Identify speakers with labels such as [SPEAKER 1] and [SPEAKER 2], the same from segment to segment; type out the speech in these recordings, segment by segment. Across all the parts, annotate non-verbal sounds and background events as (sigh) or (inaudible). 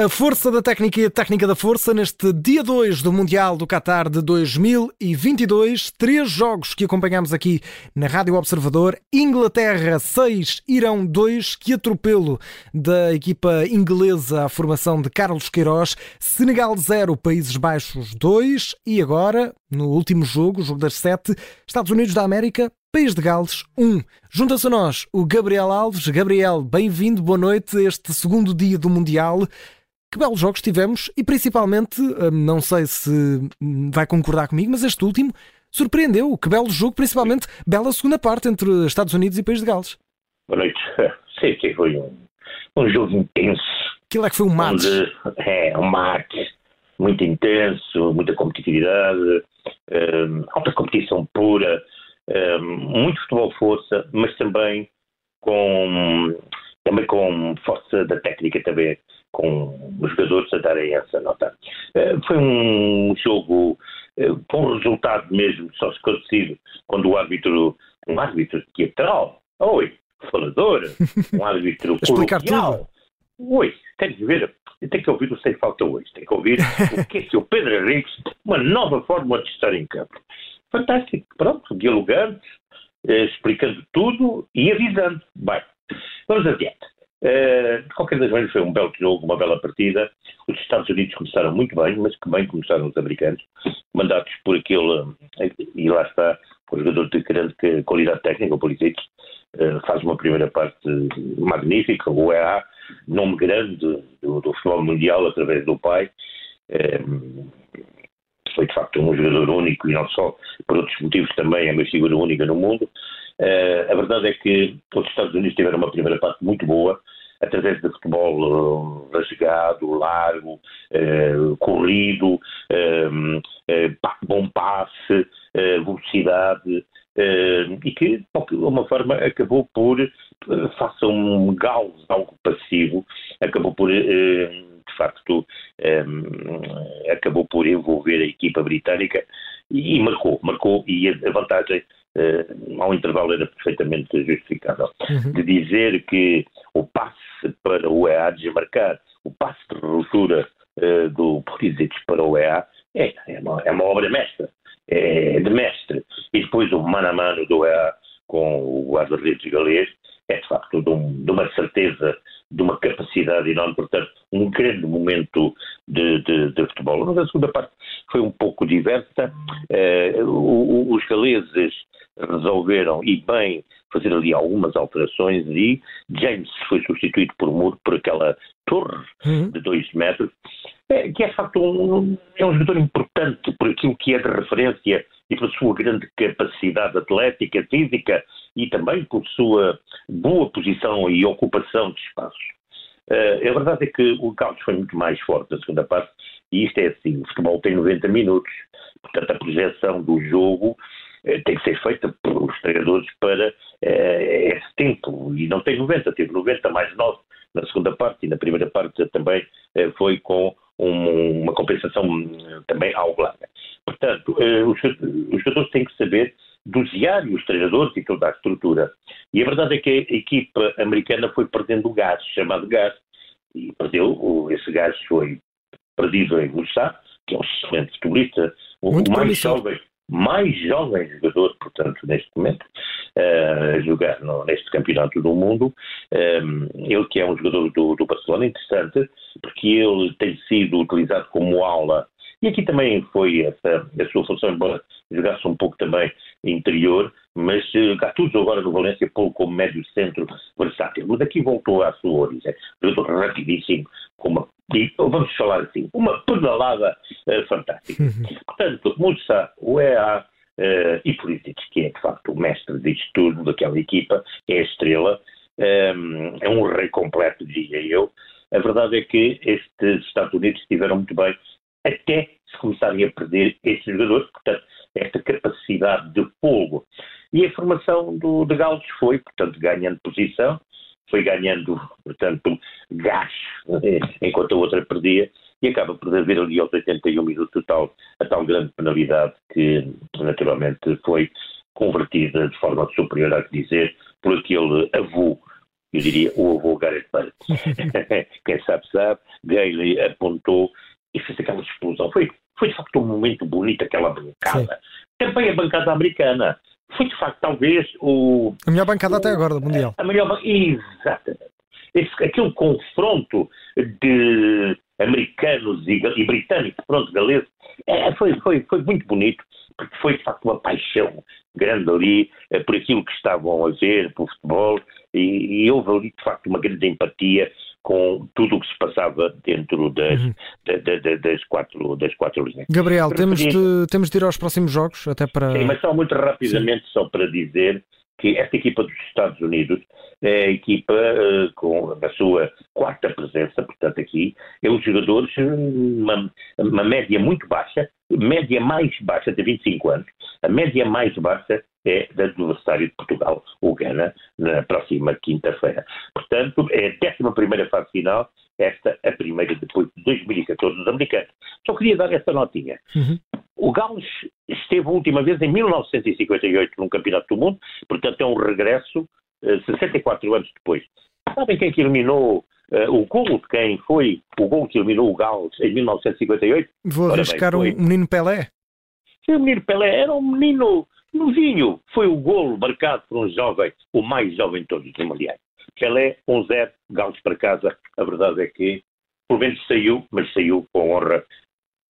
[SPEAKER 1] A força da técnica e a técnica da força neste dia 2 do Mundial do Qatar de 2022. Três jogos que acompanhamos aqui na Rádio Observador. Inglaterra 6, Irão 2. Que atropelo da equipa inglesa à formação de Carlos Queiroz. Senegal 0, Países Baixos 2. E agora, no último jogo, jogo das 7, Estados Unidos da América País de Gales 1. Junta-se a nós o Gabriel Alves. Gabriel, bem-vindo, boa noite este segundo dia do Mundial. Que belos jogos tivemos e principalmente, hum, não sei se hum, vai concordar comigo, mas este último surpreendeu. Que belo jogo, principalmente bela segunda parte entre Estados Unidos e País de Gales.
[SPEAKER 2] Boa noite. (laughs) Sei que foi um, um jogo intenso.
[SPEAKER 1] Aquilo é que foi um match.
[SPEAKER 2] Onde, é, um match muito intenso, muita competitividade, um, alta competição pura muito futebol força, mas também com, também com força da técnica também, a darem essa nota. Uh, foi um jogo uh, com resultado mesmo só esclarecido quando o árbitro, um árbitro teatral, oi, falador, um árbitro (laughs)
[SPEAKER 1] Explicar tudo.
[SPEAKER 2] Oi, tem que ver, tem que ouvir o Sem Falta hoje, tem que ouvir o que é que o Pedro Henrique, uma nova forma de estar em campo fantástico. Pronto, dialogando, eh, explicando tudo e avisando. Bem, vamos adiante. Uh, de qualquer das maneiras, foi um belo jogo, uma bela partida. Os Estados Unidos começaram muito bem, mas que bem começaram os americanos, mandados por aquele, e lá está, o jogador de grande qualidade técnica, o Pulisic, uh, faz uma primeira parte magnífica, o EA, nome grande do, do futebol mundial através do pai. Foi de facto um jogador único e não só, por outros motivos também é uma figura única no mundo. Uh, a verdade é que os Estados Unidos tiveram uma primeira parte muito boa, através de futebol uh, rasgado, largo, uh, corrido, bom passe, velocidade, e que, de alguma forma, acabou por, faça um galo algo passivo, acabou por de facto acabou por envolver a equipa britânica e marcou, marcou e a vantagem uh, ao intervalo era perfeitamente justificável. Uhum. De dizer que o passe para o EA desmarcar, o passe de ruptura uh, do Pulisic para o EA é, é, uma, é uma obra mestra, é de mestre. E depois o mano a mano do EA com o guarda-redes galês é de facto de, um, de, uma certeza, de uma capacidade enorme, portanto, um grande momento de, de, de futebol. Mas a segunda parte foi um pouco diversa. Uh, os galeses resolveram, e bem, fazer ali algumas alterações e James foi substituído por Muro por aquela torre uhum. de 2 metros, é, que é de facto um, é um jogador importante por aquilo que é de referência e pela sua grande capacidade atlética, física e também por sua boa posição e ocupação de espaços. Uh, a verdade é que o Carlos foi muito mais forte na segunda parte e isto é assim, o futebol tem 90 minutos, portanto a projeção do jogo tem que ser feita pelos treinadores para uh, esse tempo e não tem 90, teve 90 mais 9 na segunda parte e na primeira parte também foi com um, uma compensação também algo larga. Portanto, os, os jogadores têm que saber dosear os treinadores e toda a estrutura. E a verdade é que a equipa americana foi perdendo o gás, chamado gás, e perdeu, esse gás foi perdido em Moussa, que é um excelente futebolista, o Muito mais jovem, mais jovem jogador, portanto, neste momento, uh, a jogar no, neste campeonato do mundo. Eh, ele que é um jogador do, do Barcelona, interessante, porque ele tem sido utilizado como aula e aqui também foi essa a sua função, embora jogasse um pouco também interior, mas uh, Gattuso agora no Valência pô como médio centro versátil. Mas aqui voltou à sua origem. Jogador rapidíssimo, com uma, vamos falar assim, uma pedalada uh, fantástica. Uhum. Portanto, Moussa, o EA uh, e Polític, que é de facto o mestre disto tudo, daquela equipa, é a estrela, um, ehm, é um rei completo, diria eu. A verdade é que estes Estados Unidos estiveram muito bem até se começarem a perder esses jogadores, portanto, esta capacidade de fogo. E a formação do, de Gaules foi, portanto, ganhando posição, foi ganhando, portanto, gás, enquanto a outra perdia, e acaba por haver ali aos 81 minutos tal, a tal grande penalidade que, naturalmente, foi convertida de forma superior a que dizer por aquele avô eu diria o avô Gareth (laughs) Bale. Quem sabe sabe, Gailey apontou e fez aquela explosão. Foi, foi de facto um momento bonito aquela bancada. Sim. Também a bancada americana. Foi de facto talvez o...
[SPEAKER 1] A melhor bancada
[SPEAKER 2] o,
[SPEAKER 1] até agora do Mundial.
[SPEAKER 2] A melhor Exatamente. Esse, aquele confronto de americanos e, e britânicos, pronto, galeses, é, foi, foi, foi muito bonito, porque foi de facto uma paixão grande ali é, por aquilo que estavam a ver, pelo futebol, e, e houve ali de facto uma grande empatia com tudo o que se passava dentro das, uhum. das, quatro, das quatro linhas.
[SPEAKER 1] Gabriel, temos de, temos de ir aos próximos jogos, até para...
[SPEAKER 2] Sim, mas só muito rapidamente, Sim. só para dizer que esta equipa dos Estados Unidos é a equipa uh, com a sua quarta presença, portanto aqui, é os jogadores, uma, uma média muito baixa, média mais baixa de 25 anos, a média mais baixa é da do adversário de Portugal, o Ghana, na próxima quinta-feira. Portanto, é a décima primeira fase final, esta a primeira depois de 2014 dos americanos. Só queria dar esta notinha. Uhum. O Gales esteve a última vez em 1958 num Campeonato do Mundo, portanto é um regresso uh, eh, 64 anos depois. Sabem quem que eliminou uh, o gol de quem foi o gol que eliminou o Gales em 1958?
[SPEAKER 1] Vou arriscar um menino Pelé.
[SPEAKER 2] Sim, o menino Pelé era um menino novinho. Foi o golo marcado por um jovem, o mais jovem de todos os mundiais. Pelé, 1-0, um Gales para casa. A verdade é que, pelo menos saiu, mas saiu com honra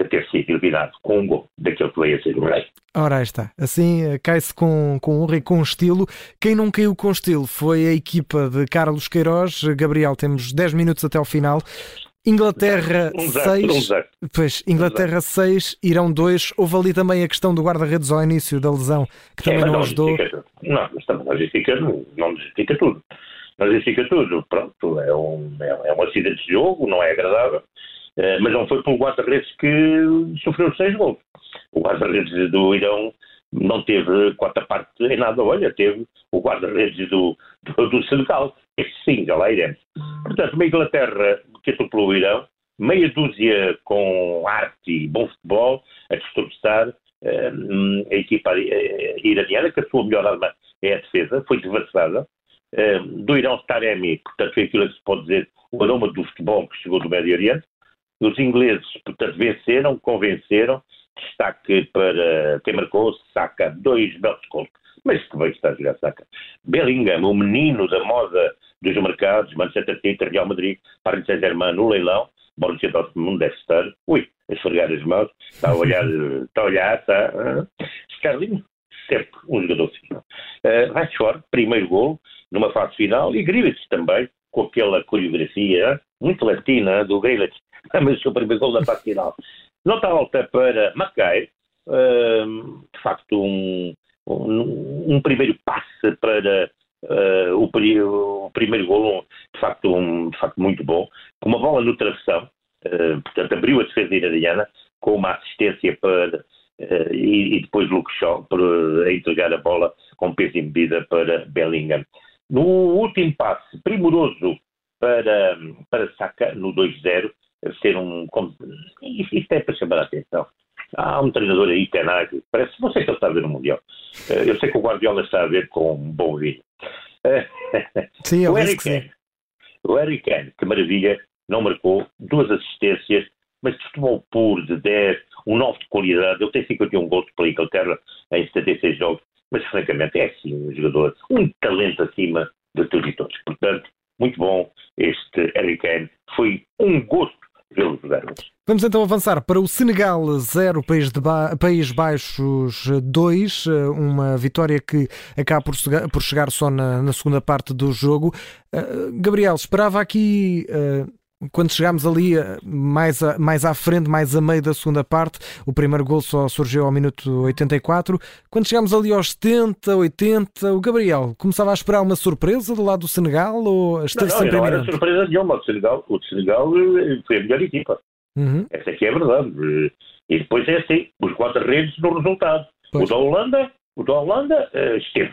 [SPEAKER 2] de ter sido eliminado com um gol daquele que veio a ser o rei.
[SPEAKER 1] Ora, aí está. Assim eh, cai-se com, com honra e com estilo. Quem não caiu com estilo foi a equipa de Carlos Queiroz. Gabriel, temos 10 minutos até ao final. Inglaterra 6, (laughs) um pois, Inglaterra 6, Irão 2. Houve ali também a questão do guarda-redes ao início da lesão, que também é, não, ajudou.
[SPEAKER 2] Não, mas também não justifica, não justifica tudo. Não justifica tudo. Pronto, é um, é, é um acidente de jogo, não é agradável. Eh, mas não foi pelo guarda-redes que sofreu seis gols. O guarda-redes do Irão não teve quarta parte em nada, olha, teve o guarda-redes do, do, do Senegal. Esse sim, já lá. Portanto, uma Inglaterra que atropelou o Irão, meia dúzia com arte e bom futebol, a destroçar uh, a equipa uh, iraniana, que a sua melhor arma é a defesa, foi devassada. Uh, do Irão Taremi, portanto, foi aquilo que se pode dizer o aroma do futebol que chegou do Médio Oriente. Os ingleses, portanto, venceram, convenceram. Destaque para quem marcou, saca dois belos gols. Mas que bem está a jogar saca. Bellingham, o menino da moda dos mercados, Manchester City, Real Madrid, Paris Saint-Germain no leilão, Borussia Dortmund deve estar, ui, a esfregar as mãos, está a olhar, (laughs) está a olhar, está... Uh, Sterling, sempre um jogador fino. Uh, Rashford, primeiro gol, numa fase final, e Grealish também, com aquela coreografia muito latina do Grealish, (laughs) mas o primeiro gol na fase final. Nota alta para Mackay, uh, de facto um, um, um, primeiro passe para uh, o, o, primeiro gol, de facto, um, de facto muito bom, com uma bola no travessão, uh, portanto abriu a defesa iraniana com uma assistência para uh, e, e, depois Luke Shaw para entregar a bola com peso e medida para Bellingham. No último passe, primoroso para, para Saka, no 2-0, ser um. Isto é para chamar a atenção. Há um treinador aí, Tenag, parece, não sei se ele está a ver no Mundial. Eu sei que o Guardiola está a ver com um bom vinho. (laughs)
[SPEAKER 1] Sim,
[SPEAKER 2] o Eric Kane, o Eric Kane, que maravilha, não marcou, duas assistências, mas de futebol puro, de 10, um 9 de qualidade. Ele tem 51 gols pela Inglaterra em 76 jogos, mas francamente é sim um jogador, um talento acima de todos e todos. Portanto, muito bom este Eric Kane. Foi um gosto vê-lo jogar
[SPEAKER 1] Vamos então avançar para o Senegal 0, País, ba País Baixos 2, eh, uma vitória que acaba por, por chegar só na, na, segunda parte do jogo. Uh, Gabriel, esperava aqui uh, quando chegámos ali eh, mais, a, mais à frente, mais a meio da segunda parte, o primeiro gol só surgiu ao minuto 84. Quando chegámos ali aos 70, 80, o Gabriel começava a esperar uma surpresa do lado do Senegal ou esteve
[SPEAKER 2] não,
[SPEAKER 1] não, sempre
[SPEAKER 2] não era surpresa nenhuma. O Senegal, o Senegal eh, foi a melhor equipa. Uhum. Essa aqui é a verdade. E depois é assim, os quatro redes no resultado. Pois. O da Holanda, o da Holanda esteve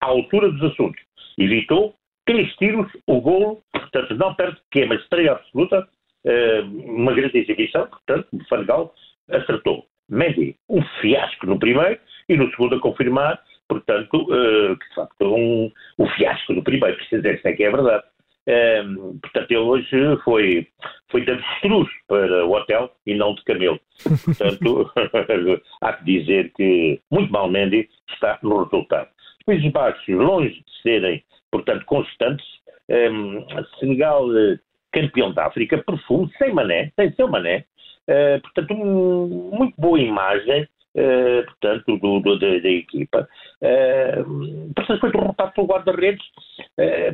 [SPEAKER 2] à altura dos assuntos. Evitou três tiros, o golo, portanto, não perde, que é uma estreia absoluta, eh, uma grande exibição, portanto, o Fangal acertou. Mendy, um fiasco no primeiro e no segundo a confirmar portanto, uh, que de facto um, um fiasco do primeiro, precisa dizer que é verdade. Um, portanto, ele hoje foi, foi de avestruz para o hotel e não de camelo. Portanto, (laughs) há que dizer que muito mal Mendy está no resultado. Países Baixos, longe de serem, portanto, constantes, um, Senegal, eh, campeão da África, profundo, sem mané, sem seu mané, uh, portanto, um, muito boa imagem, Uh, portanto, do, do, da, da, equipa. Uh, portanto, foi derrotado pelo guarda-redes.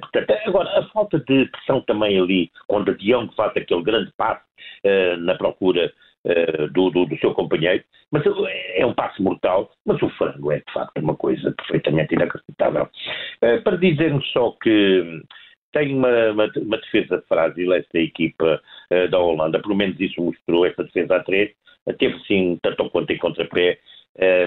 [SPEAKER 2] Portanto, agora, a falta de pressão também ali, quando a Dião faz aquele grande passo na procura do, do, do, seu companheiro, mas é um passo mortal, mas o frango é, de facto, uma coisa perfeitamente inacreditável. para dizermos só que tem uma, uma, uma, defesa frágil esta equipa da Holanda, pelo menos isso mostrou esta defesa a três, teve sim tanto quanto em contrapé,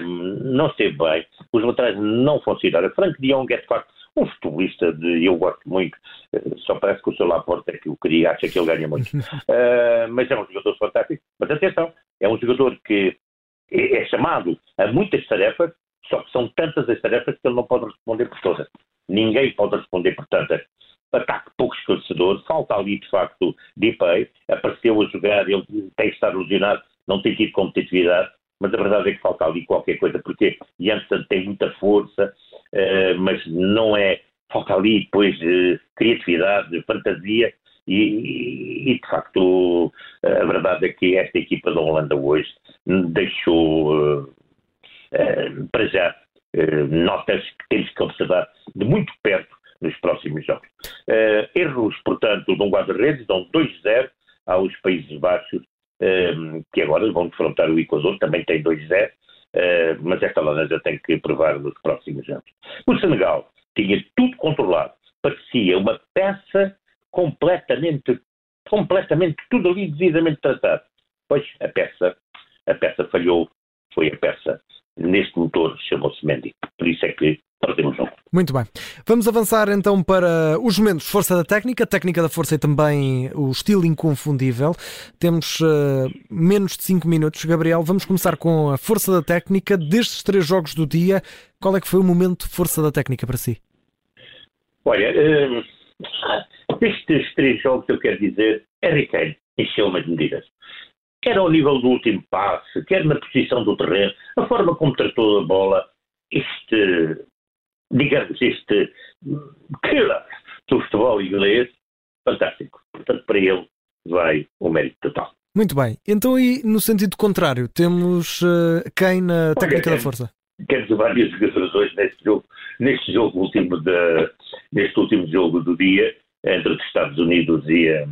[SPEAKER 2] um, não esteve bem, os laterais não funcionaram. Frank de Jong é de facto um futebolista de eu gosto muito, eh, só parece que o seu Laporte é que eu queria, acha que ele ganha muito. uh, (laughs) mas é um jogador fantástico. Mas atenção, é um jogador que é, é chamado a muitas tarefas, só que são tantas as tarefas que ele não pode responder por todas. Ninguém pode responder por tantas. Ataque pouco esclarecedor, falta ali de facto Dipay, apareceu a jogar, ele tem que estar ilusionado, não tem tido competitividade, mas a verdade é que falta ali qualquer coisa, porque Janssen tem muita força, mas não é. Falta ali depois uh, criatividade, fantasia, e, e, de facto a verdade é que esta equipa da Holanda hoje deixou uh, para já notas que temos que observar de muito perto nos próximos jogos. erros, portanto, de um guarda-redes, dão 2-0 aos Países Baixos que agora vão defrontar o Equador, também tem 2-0, ehm, mas esta laranja tem que provar nos próximos anos. O Senegal tinha tudo controlado, parecia uma peça completamente, completamente tudo ali devidamente tratado. Pois a peça, a peça falhou, foi a peça neste motor chamou-se Mendy. Por isso é que
[SPEAKER 1] Muito bem. Vamos avançar então para os momentos força da técnica, técnica da força e também o estilo inconfundível. Temos uh, menos de 5 minutos. Gabriel, vamos começar com a força da técnica. Destes três jogos do dia, qual é que foi o momento força da técnica para si?
[SPEAKER 2] Olha, uh, destes três jogos eu quero dizer, Harry Kane encheu-me as medidas quer ao nível do último passe, quer na posição do terreno, a forma como tratou a bola, este, digamos, este killer do futebol inglês, fantástico. Portanto, para ele vai o mérito total.
[SPEAKER 1] Muito bem. Então, e no sentido contrário, temos uh, quem na técnica Olha, da força?
[SPEAKER 2] Quero vários jogadores hoje neste jogo, neste jogo último de, neste último jogo do dia, entre os Estados Unidos e, eh,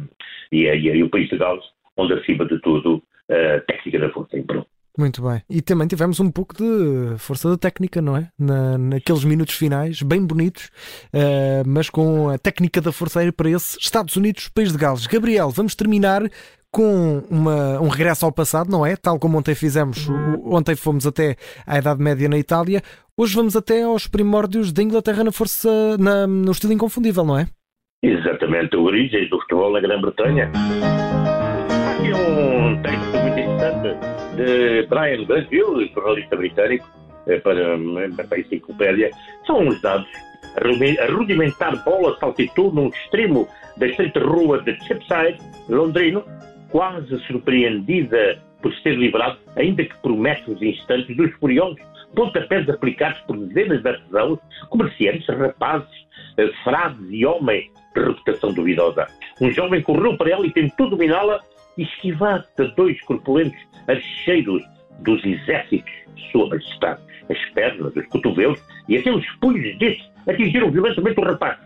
[SPEAKER 2] e, e, e o país de Gales, onde acima de tudo a técnica da força imperou.
[SPEAKER 1] Muito bem. E também tivemos um pouco de força da técnica, não é? Na, naqueles minutos finais, bem bonitos, uh, mas com a técnica da força aérea para esse Estados Unidos, País de Gales. Gabriel, vamos terminar com uma, um regresso ao passado, não é? Tal como ontem fizemos, ontem fomos até à Idade Média na Itália, hoje vamos até aos primórdios da Inglaterra na força, na, no estilo inconfundível, não é?
[SPEAKER 2] Exatamente, a origem do futebol na Grã-Bretanha de Brian Glanville, jornalista britânico, eh, para, para a enciclopédia. São uns dados. A rudimentar bola saltitou num extremo da estreita rua de Chipside, londrino, quase surpreendida por ser livrado, ainda que por metros instantes, dos furiosos pontapés aplicados por dezenas de artesãos, comerciantes, rapazes, eh, frades e homens de reputação duvidosa. Um jovem correu para ela e tentou dominá-la, esquivar de dois corpulentos archeiros dos exércitos de Sua Majestade. As pernas, os cotovelos e os punhos destes atingiram violentamente o rapaz.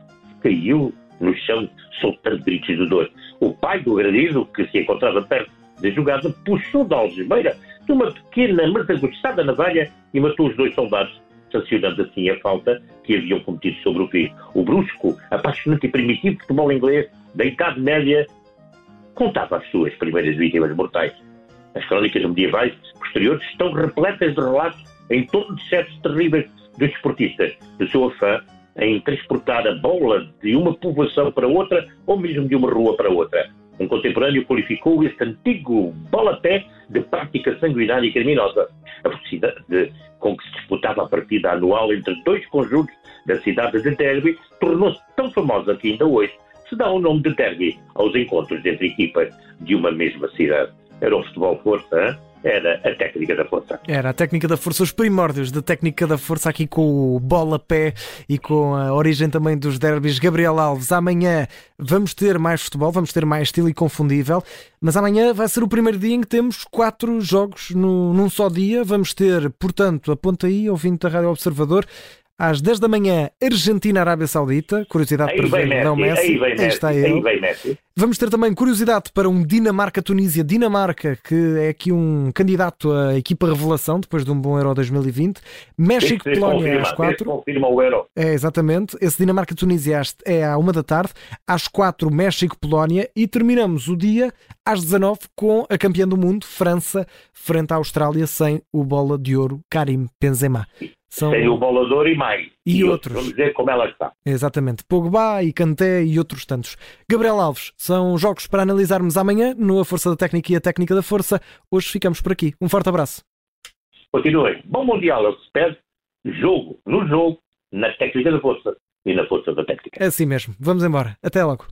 [SPEAKER 2] Caiu no chão, soltando gritos de dor. O pai do agredido, que se encontrava perto da jogada, puxou da algemeira de uma pequena, mas agostada navalha e matou os dois soldados, sancionando assim a falta que haviam cometido sobre o filho. O brusco, apaixonante e primitivo futebol inglês da Idade Média contava as suas primeiras vítimas mortais. As crónicas medievais posteriores estão repletas de relatos em torno de certos terríveis dos esportistas, do seu afã em transportar a bola de uma povoação para outra ou mesmo de uma rua para outra. Um contemporâneo qualificou este antigo bola-pé de prática sanguinária e criminosa. A velocidade com que se disputava a partida anual entre dois conjuntos da cidade de Derby tornou-se tão famosa que ainda hoje se dá o nome de Derby aos encontros entre equipas de uma mesma cidade. Era o futebol força, hein? era a técnica da força.
[SPEAKER 1] Era a técnica da força, os primórdios da técnica da força aqui com o bola-pé e com a origem também dos derbys. Gabriel Alves, amanhã vamos ter mais futebol, vamos ter mais estilo inconfundível, mas amanhã vai ser o primeiro dia em que temos quatro jogos no, num só dia. Vamos ter, portanto, aponta aí, ouvindo da Rádio Observador, às 10 da manhã, Argentina-Arábia Saudita. Curiosidade
[SPEAKER 2] aí
[SPEAKER 1] para ver
[SPEAKER 2] Messi,
[SPEAKER 1] não Messi.
[SPEAKER 2] Aí,
[SPEAKER 1] aí
[SPEAKER 2] Messi,
[SPEAKER 1] está ele. Vamos ter também curiosidade para um Dinamarca-Tunísia. Dinamarca, que é aqui um candidato à equipa revelação depois de um bom Euro 2020. México-Polónia às 4.
[SPEAKER 2] confirma o Euro.
[SPEAKER 1] É, exatamente. Esse Dinamarca-Tunísia é à 1 da tarde. Às 4, México-Polónia. E terminamos o dia às 19 com a campeã do mundo, França, frente à Austrália, sem o bola de ouro Karim Benzema.
[SPEAKER 2] São... Sem o bolador e mais.
[SPEAKER 1] E, e outros.
[SPEAKER 2] Vamos dizer como ela está.
[SPEAKER 1] Exatamente. Pogba e Kanté e outros tantos. Gabriel Alves, são jogos para analisarmos amanhã no A Força da Técnica e a Técnica da Força. Hoje ficamos por aqui. Um forte abraço.
[SPEAKER 2] Continuem. Bom Mundial, eu espero. Jogo no jogo, na Técnica da Força e na Força da Técnica.
[SPEAKER 1] É assim mesmo. Vamos embora. Até logo.